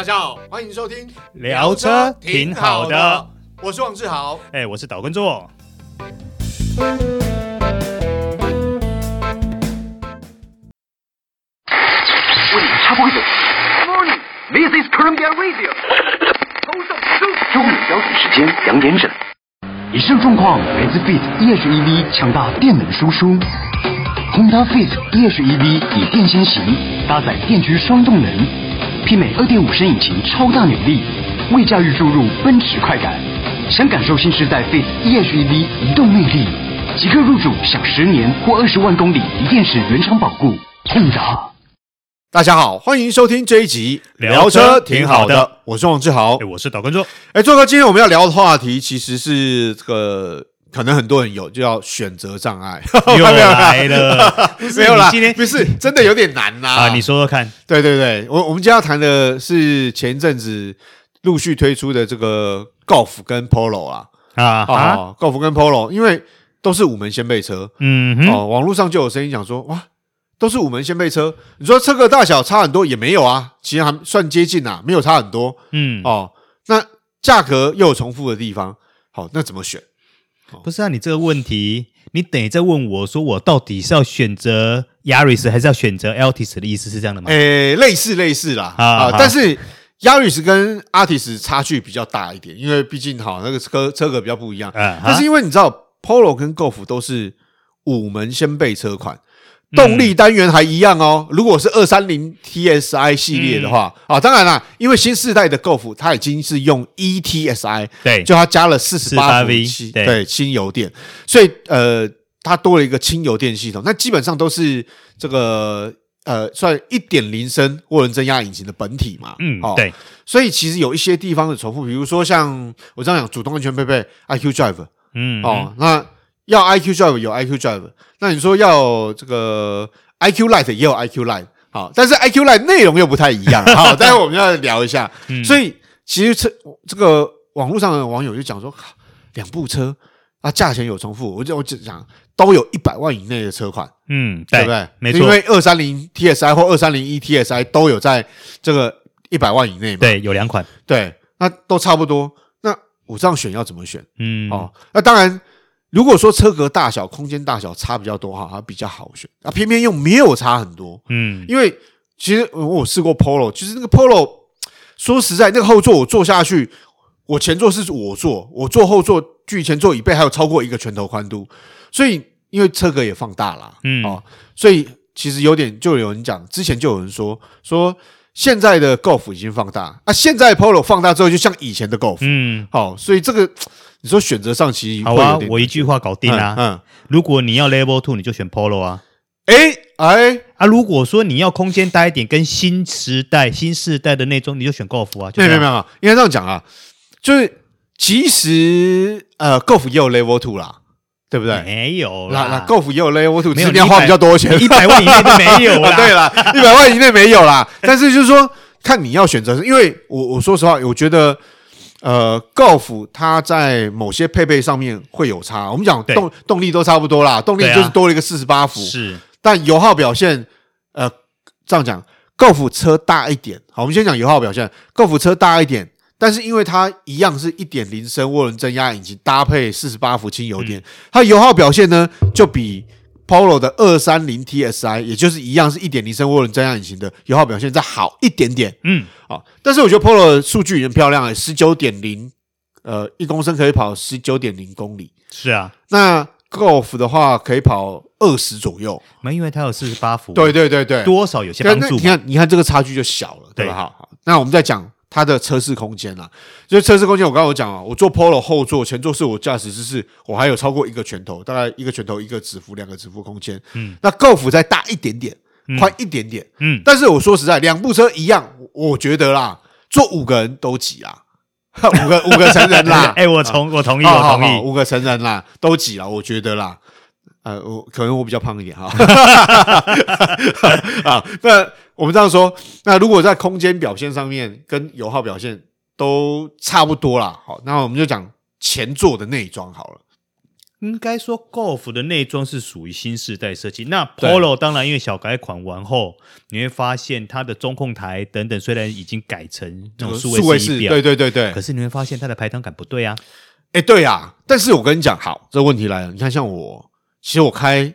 大家好，欢迎收听聊车挺好的，我是王志豪，哎，我是岛根座。为你插播一首。Morning, this is Columbia Radio。头上收。中午标准时间两点整。以上状况来自 Fit e-HEV 强大电能输出。Honda Fit e-HEV 以电先行，搭载电驱双动能，媲美二点五升引擎超大扭力，为驾驭注入奔驰快感。想感受新时代 Fit e-HEV 移动魅力，即刻入主享十年或二十万公里锂电池原厂保固。Honda。大家好，欢迎收听这一集聊车挺好的，我是王志豪，我是导观众。哎，座哥，今天我们要聊的话题其实是这个，可能很多人有，就要选择障碍。又来了，没有啦，今天不是真的有点难呐啊！你说说看，对对对，我我们今天要谈的是前一阵子陆续推出的这个 Golf 跟 Polo 啊啊啊，Golf 跟 Polo，因为都是五门掀背车，嗯哦，网络上就有声音讲说哇。都是五门掀背车，你说车格大小差很多也没有啊，其实还算接近啊，没有差很多。嗯哦，那价格又有重复的地方，好，那怎么选？不是啊，你这个问题，你等于在问我说，我到底是要选择 Yaris 还是要选择 Altis 的意思是这样的吗？诶，类似类似啦啊，啊，但是 Yaris 跟 Altis 差距比较大一点，因为毕竟哈那个车车格比较不一样。嗯，但是因为你知道 Polo 跟 Golf 都是五门掀背车款。动力单元还一样哦。如果是二三零 TSI 系列的话，啊，当然啦，因为新世代的 Golf 它已经是用 ETSI，对，就它加了四十八伏七，对，轻油电，所以呃，它多了一个轻油电系统。那基本上都是这个呃，算一点零升涡轮增压引擎的本体嘛，嗯，对。所以其实有一些地方的重复，比如说像我这样讲，主动安全配备 IQ Drive，嗯，哦，那。要 IQ Drive 有 IQ Drive，那你说要这个 IQ Light 也有 IQ Light，好，但是 IQ Light 内容又不太一样，好，待会我们要聊一下。嗯、所以其实车这个网络上的网友就讲说，两部车啊价钱有重复，我就我就讲都有一百万以内的车款，嗯，对，对不对？没错，因为二三零 TSI 或二三零 ETSI 都有在这个一百万以内嘛，对，有两款，对，那都差不多。那我这样选要怎么选？嗯，哦，那当然。如果说车格大小、空间大小差比较多哈，它比较好选。啊，偏偏又没有差很多，嗯，因为其实我试过 Polo，其实那个 Polo 说实在，那个后座我坐下去，我前座是我坐，我坐后座距前座椅背还有超过一个拳头宽度，所以因为车格也放大了，嗯，哦，所以其实有点就有人讲，之前就有人说说现在的 Golf 已经放大，啊，现在 Polo 放大之后就像以前的 Golf，嗯，好，所以这个。你说选择上其实好啊，我一句话搞定啦。嗯，如果你要 Level Two，你就选 Polo 啊。哎哎啊，如果说你要空间大一点，跟新时代、新世代的内装，你就选 Golf 啊。没有没有没有，应该这样讲啊，就是其实呃，Golf 也有 Level Two 啦，对不对？没有啦，那 Golf 也有 Level Two，你要花比较多钱，一百万以内都没有啦。对啦，一百万以内没有啦。但是就是说，看你要选择，因为我我说实话，我觉得。呃，Golf 它在某些配备上面会有差。我们讲动动力都差不多啦，动力就是多了一个四十八伏。是，但油耗表现，呃，这样讲，Golf 车大一点。好，我们先讲油耗表现，Golf 车大一点，但是因为它一样是一点零升涡轮增压引擎搭配四十八伏轻油电，它油耗表现呢就比。Polo 的二三零 TSI，也就是一样是一点零升涡轮增压引擎的油耗表现再好一点点，嗯，好，但是我觉得 Polo 的数据已经漂亮了，十九点零，呃，一公升可以跑十九点零公里，是啊，那 Golf 的话可以跑二十左右，没，因为它有四十八伏，对对对对，多少有些帮助，你看你看这个差距就小了，对吧？好，好，那我们再讲。它的车室空间啊，就是车室空间，我刚刚有讲啊，我坐 Polo 后座，前座是我驾驶姿势，我还有超过一个拳头，大概一个拳头一个指腹，两个指腹空间。嗯，那 Golf 再大一点点，宽一点点。嗯，但是我说实在，两部车一样，我觉得啦，坐五个人都挤啦，五个五个成人啦。哎，我同我同意，我同意，五个成人啦，都挤了，我觉得啦。呃，我可能我比较胖一点哈。啊，那我们这样说，那如果在空间表现上面跟油耗表现都差不多啦，好，那我们就讲前座的内装好了。应该说，Golf 的内装是属于新时代设计。那 Polo 当然因为小改款完后，你会发现它的中控台等等虽然已经改成那种数位式仪表，对对对对，可是你会发现它的排档感不对啊。哎，对啊，但是我跟你讲，好，这个问题来了，你看像我，其实我开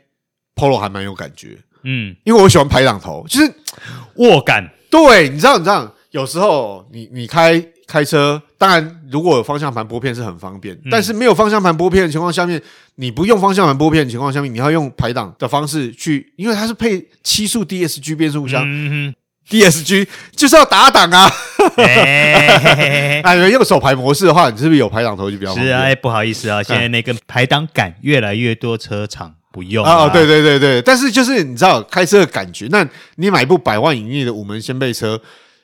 Polo 还蛮有感觉，嗯，因为我喜欢排档头，就是 握感。对，你知道，你知道，有时候你你开。开车当然，如果有方向盘拨片是很方便，嗯、但是没有方向盘拨片的情况下面，你不用方向盘拨片的情况下面，你要用排档的方式去，因为它是配七速 DSG 变速箱、嗯、，DSG 就是要打档啊。哎，用手排模式的话，你是不是有排档头就比较好？是啊，哎，不好意思啊，现在那个排档杆越来越多车厂不用啊。哦，对对对对，但是就是你知道开车的感觉，那你买一部百万以内的五门掀背车，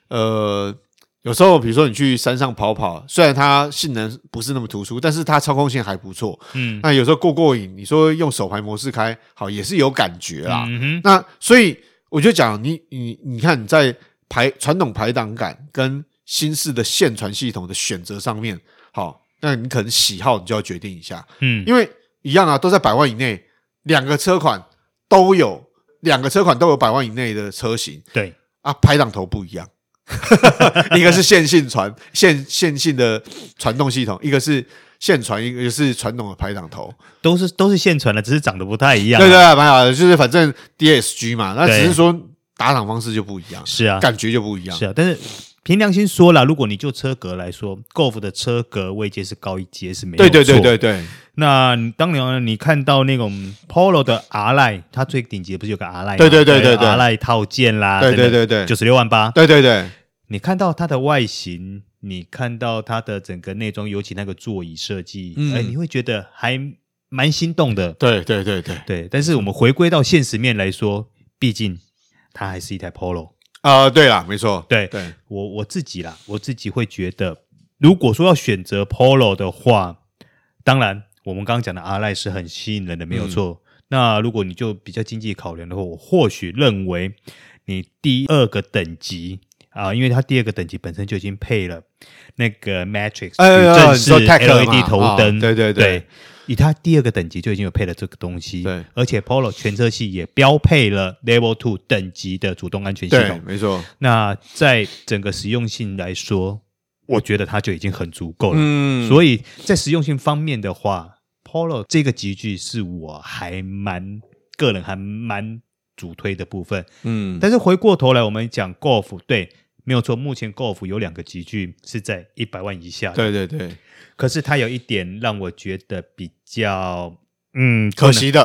呃。有时候，比如说你去山上跑跑，虽然它性能不是那么突出，但是它操控性还不错。嗯，那有时候过过瘾，你说用手排模式开，好也是有感觉啦。嗯哼，那所以我就讲你你你看你在排传统排档杆跟新式的线传系统的选择上面，好，那你可能喜好你就要决定一下。嗯，因为一样啊，都在百万以内，两个车款都有，两个车款都有百万以内的车型。对啊，排档头不一样。一个是线性传线线性的传动系统，一个是线传，一个是传统的排档头，都是都是现传的，只是长得不太一样。对对，蛮好的，就是反正 DSG 嘛，那只是说打档方式就不一样，是啊，感觉就不一样，是啊。但是凭良心说了，如果你就车格来说，Golf 的车格位阶是高一阶是没。对对对对对。那当年你看到那种 Polo 的 R Line，它最顶级不是有个 R Line？对对对对对，R Line 套件啦，对对对对，九十六万八，对对对。你看到它的外形，你看到它的整个内装，尤其那个座椅设计，嗯、哎，你会觉得还蛮心动的。对对对对对。但是我们回归到现实面来说，毕竟它还是一台 Polo 啊、呃。对啦，没错。对对，我我自己啦，我自己会觉得，如果说要选择 Polo 的话，当然我们刚刚讲的 R-Line 是很吸引人的，没有错。嗯、那如果你就比较经济考量的话，我或许认为你第二个等级。啊，因为它第二个等级本身就已经配了那个 Matrix 矩阵式 LED 头灯，对对对，以它第二个等级就已经有配了这个东西，对，而且 Polo 全车系也标配了 Level Two 等级的主动安全系统，没错。那在整个实用性来说，我觉得它就已经很足够了。嗯，所以在实用性方面的话，Polo 这个级距是我还蛮个人还蛮主推的部分。嗯，但是回过头来，我们讲 Golf 对。没有错，目前 Golf 有两个集距是在一百万以下。对对对，可是它有一点让我觉得比较嗯可惜的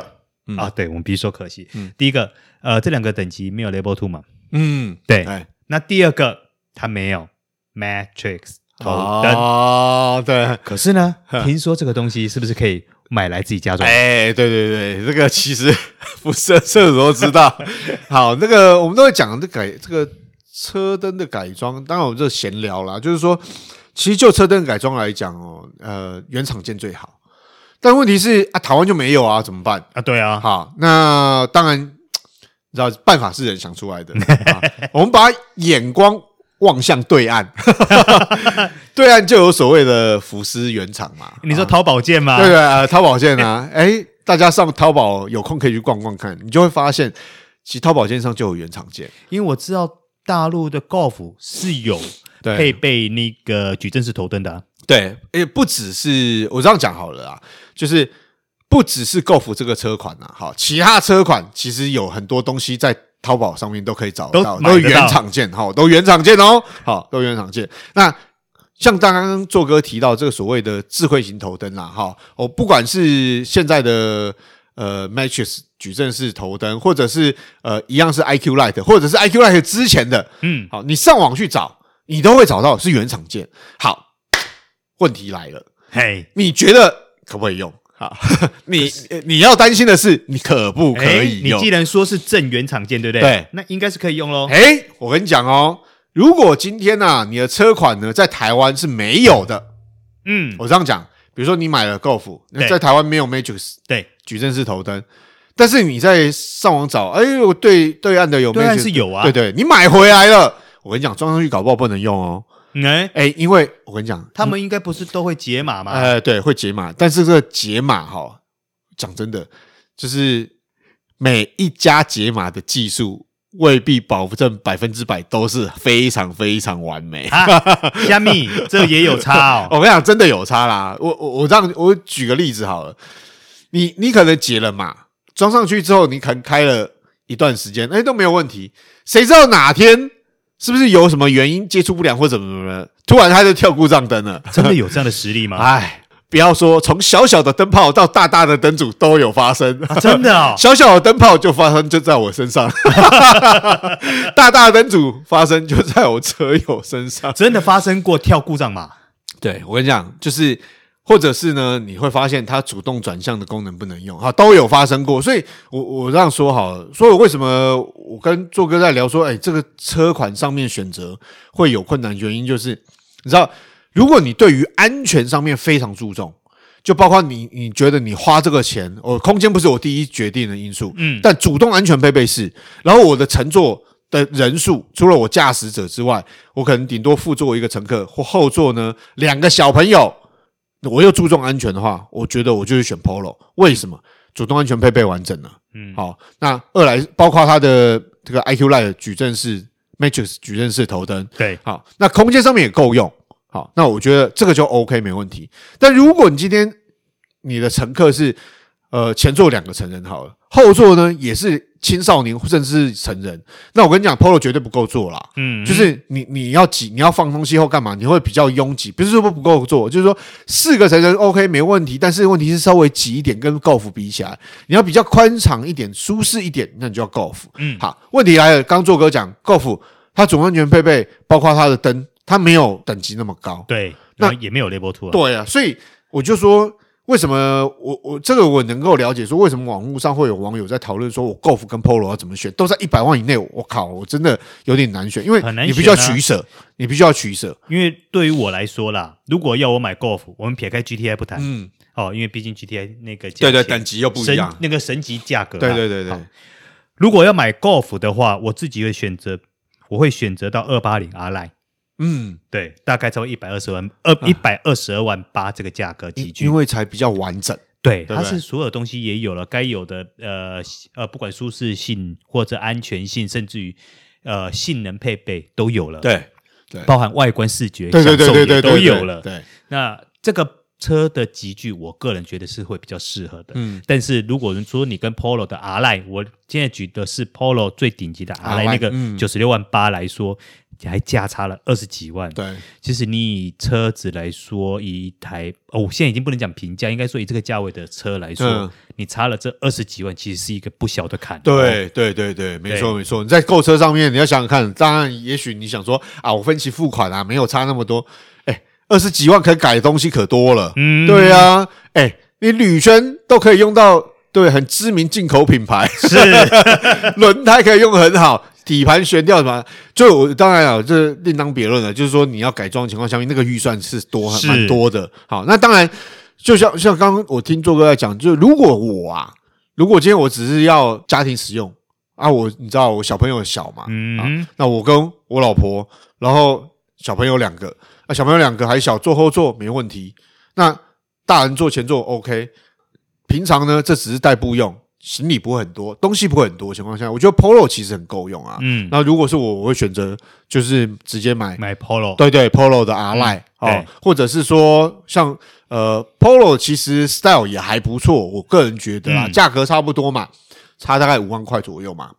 啊，对，我们比如说可惜。嗯，第一个，呃，这两个等级没有 Level Two 嘛？嗯，对。那第二个，它没有 Matrix 头灯啊，对。可是呢，听说这个东西是不是可以买来自己家装？哎，对对对，这个其实 不是车主都知道。好，那个我们都会讲这个这个。车灯的改装，当然我这闲聊啦，就是说，其实就车灯改装来讲哦，呃，原厂件最好。但问题是啊，台湾就没有啊，怎么办啊？对啊，好，那当然，你知道办法是人想出来的。我们把眼光望向对岸，对岸就有所谓的福斯原厂嘛。你说淘宝件吗？对对啊，淘宝件啊，哎，大家上淘宝有空可以去逛逛看，你就会发现，其实淘宝件上就有原厂件，因为我知道。大陆的 Golf 是有配备那个矩阵式头灯的、啊，对，也不只是我这样讲好了啊，就是不只是 Golf 这个车款啊，好，其他车款其实有很多东西在淘宝上面都可以找到，都原厂件，好，都原厂件哦，好，都原厂件。那像刚刚做哥提到这个所谓的智慧型头灯啦，哈，哦，不管是现在的。呃，Matrix 矩阵式头灯，或者是呃，一样是 IQ Light，或者是 IQ Light 之前的，嗯，好，你上网去找，你都会找到是原厂件。好，问题来了，嘿，你觉得可不可以用？好，你你要担心的是，你可不可以用？你既然说是正原厂件，对不对？对，那应该是可以用喽。哎，我跟你讲哦，如果今天呢、啊，你的车款呢在台湾是没有的，嗯，我这样讲。比如说你买了 Golf，在台湾没有 Matrix，对，矩阵式头灯，但是你在上网找，哎呦，对对岸的有对岸是有啊，对对，你买回来了，我跟你讲，装上去搞不好不能用哦，哎哎，因为我跟你讲，他们应该不是都会解码吗？哎，对，会解码，但是这个解码哈，讲真的，就是每一家解码的技术未必保证百分之百都是非常非常完美。虾米，这也有差哦。我跟你讲，真的有差啦。我我我这样，我举个例子好了。你你可能解了码，装上去之后，你可能开了一段时间，哎，都没有问题。谁知道哪天是不是有什么原因接触不良或怎么怎么，突然它就跳故障灯了？真的有这样的实力吗？哎。不要说从小小的灯泡到大大的灯组都有发生，啊、真的哦，小小的灯泡就发生就在我身上，大大的灯组发生就在我车友身上，真的发生过跳故障吗？对，我跟你讲，就是或者是呢，你会发现它主动转向的功能不能用，哈，都有发生过。所以我我这样说好了，所以为什么我跟做哥在聊说，哎，这个车款上面选择会有困难，原因就是你知道。如果你对于安全上面非常注重，就包括你，你觉得你花这个钱，哦，空间不是我第一决定的因素，嗯，但主动安全配备是。然后我的乘坐的人数，除了我驾驶者之外，我可能顶多副座一个乘客或后座呢两个小朋友，我又注重安全的话，我觉得我就是选 Polo。为什么？主动安全配备完整了，嗯，好。那二来包括它的这个 IQ Light 矩阵式 Matrix 矩阵式头灯，对，好。那空间上面也够用。好，那我觉得这个就 OK 没问题。但如果你今天你的乘客是呃前座两个成人好了，后座呢也是青少年甚至是成人，那我跟你讲，Polo 绝对不够做啦。嗯，就是你你要挤，你要放东西后干嘛？你会比较拥挤，不是说不够做，就是说四个成人 OK 没问题，但是问题是稍微挤一点，跟 Golf 比起来，你要比较宽敞一点、舒适一点，那你就要 Golf。嗯，好，问题来了，刚做哥讲 Golf，它总安全配备包括它的灯。它没有等级那么高，对，那也没有 Level Two，对啊，所以我就说，为什么我我这个我能够了解，说为什么网络上会有网友在讨论，说我 Golf 跟 Polo 要怎么选，都在一百万以内，我靠，我真的有点难选，因为你必须要取舍，你必须要取舍，因为对于我来说啦，如果要我买 Golf，我们撇开 GTI 不谈，嗯，哦，因为毕竟 GTI 那个对对等级又不一样，那个神级价格，对对对对，如果要买 Golf 的话，我自己会选择，我会选择到二八零 R Line。嗯，对，大概超过一百二十万，二一百二十二万八这个价格级距，因为才比较完整。对，对对，它是所有东西也有了，该有的呃呃，不管舒适性或者安全性，甚至于呃性能配备都有了。对对，包含外观视觉，对对对对对，都有了。对，那这个车的集聚，我个人觉得是会比较适合的。嗯，但是如果说你跟 Polo 的 R Line，我现在举的是 Polo 最顶级的 R Line，那个九十六万八来说。还价差了二十几万，对，其实你以车子来说，以一台哦，我现在已经不能讲平价，应该说以这个价位的车来说，嗯、你差了这二十几万，其实是一个不小的坎。对，对，对，对，没错，没错。你在购车上面，你要想想看，当然，也许你想说啊，我分期付款啊，没有差那么多，哎，二十几万可以改的东西可多了，嗯，对啊，哎，你铝圈都可以用到，对，很知名进口品牌，是，轮胎可以用很好。底盘悬吊什么？就我当然啊，这另当别论了。就是说，你要改装情况下面，那个预算是多是蛮多的。好，那当然，就像像刚刚我听做哥在讲，就如果我啊，如果今天我只是要家庭使用啊，我你知道我小朋友小嘛，嗯、啊，那我跟我老婆，然后小朋友两个，啊小朋友两个还小，坐后座没问题。那大人坐前座 OK。平常呢，这只是代步用。行李不会很多，东西不会很多的情况下，我觉得 Polo 其实很够用啊。嗯，那如果是我，我会选择就是直接买买 Polo，对对，Polo 的 R Line 哦，或者是说像呃 Polo 其实 Style 也还不错，我个人觉得啊，价格差不多嘛，差大概五万块左右嘛。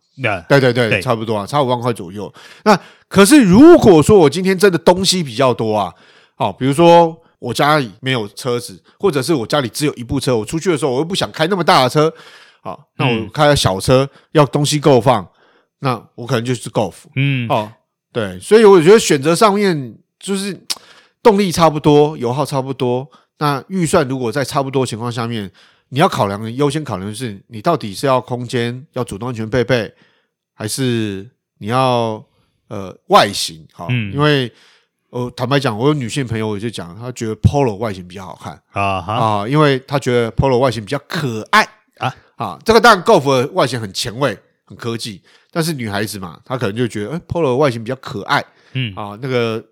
对对对，差不多啊，差五万块左右。那可是如果说我今天真的东西比较多啊，好，比如说我家里没有车子，或者是我家里只有一部车，我出去的时候我又不想开那么大的车。好，那我开小车、嗯、要东西够放，那我可能就是 Golf。嗯，哦，对，所以我觉得选择上面就是 动力差不多，油耗差不多。那预算如果在差不多情况下面，你要考量的优先考量的是你到底是要空间，要主动安全配备，还是你要呃外形？好，嗯、因为我坦白讲，我有女性朋友我就讲，她觉得 Polo 外形比较好看啊，因为她觉得 Polo 外形比较可爱。啊啊，这个当然，Golf 的外形很前卫、很科技，但是女孩子嘛，她可能就觉得，哎，Polo 的外形比较可爱，嗯啊，那个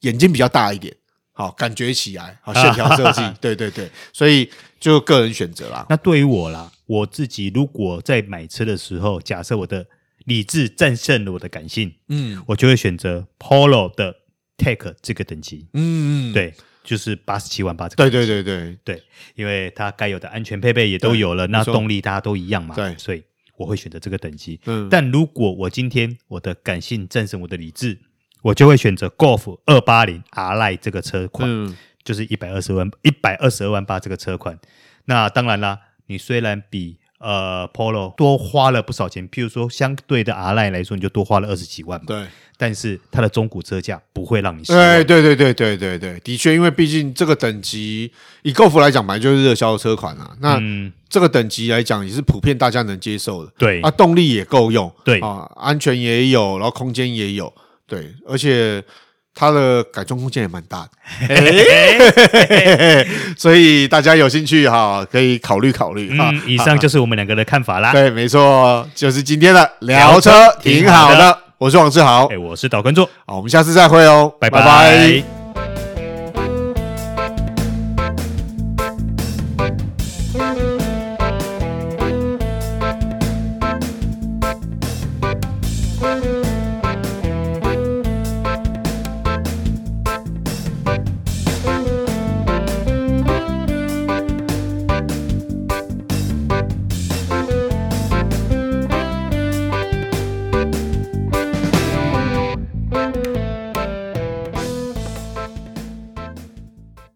眼睛比较大一点，好感觉起来，好线条设计，对对对，所以就个人选择啦。那对于我啦，我自己如果在买车的时候，假设我的理智战胜了我的感性，嗯，我就会选择 Polo 的 Tech 这个等级，嗯嗯，对。就是八十七万八，对对对对。对，因为它该有的安全配备也都有了，那动力大家都一样嘛，对，所以我会选择这个等级。嗯，但如果我今天我的感性战胜我的理智，我就会选择 Golf 二八零 R Line 这个车款，嗯，就是一百二十万一百二十二万八这个车款。那当然啦，你虽然比呃 Polo 多花了不少钱，譬如说相对的 R Line 来说，你就多花了二十几万嘛，对。但是它的中古车价不会让你失望。哎对对对对对对，的确，因为毕竟这个等级以 Golf 来讲，本来就是热销的车款啊。那这个等级来讲，也是普遍大家能接受的。对啊，动力也够用，对啊，安全也有，然后空间也有，对，而且它的改装空间也蛮大的。所以大家有兴趣哈，可以考虑考虑。嗯，以上就是我们两个的看法啦。对，没错，就是今天的聊车挺好的。我是王志豪，哎，我是导观众，好，我们下次再会哦，拜拜。拜拜。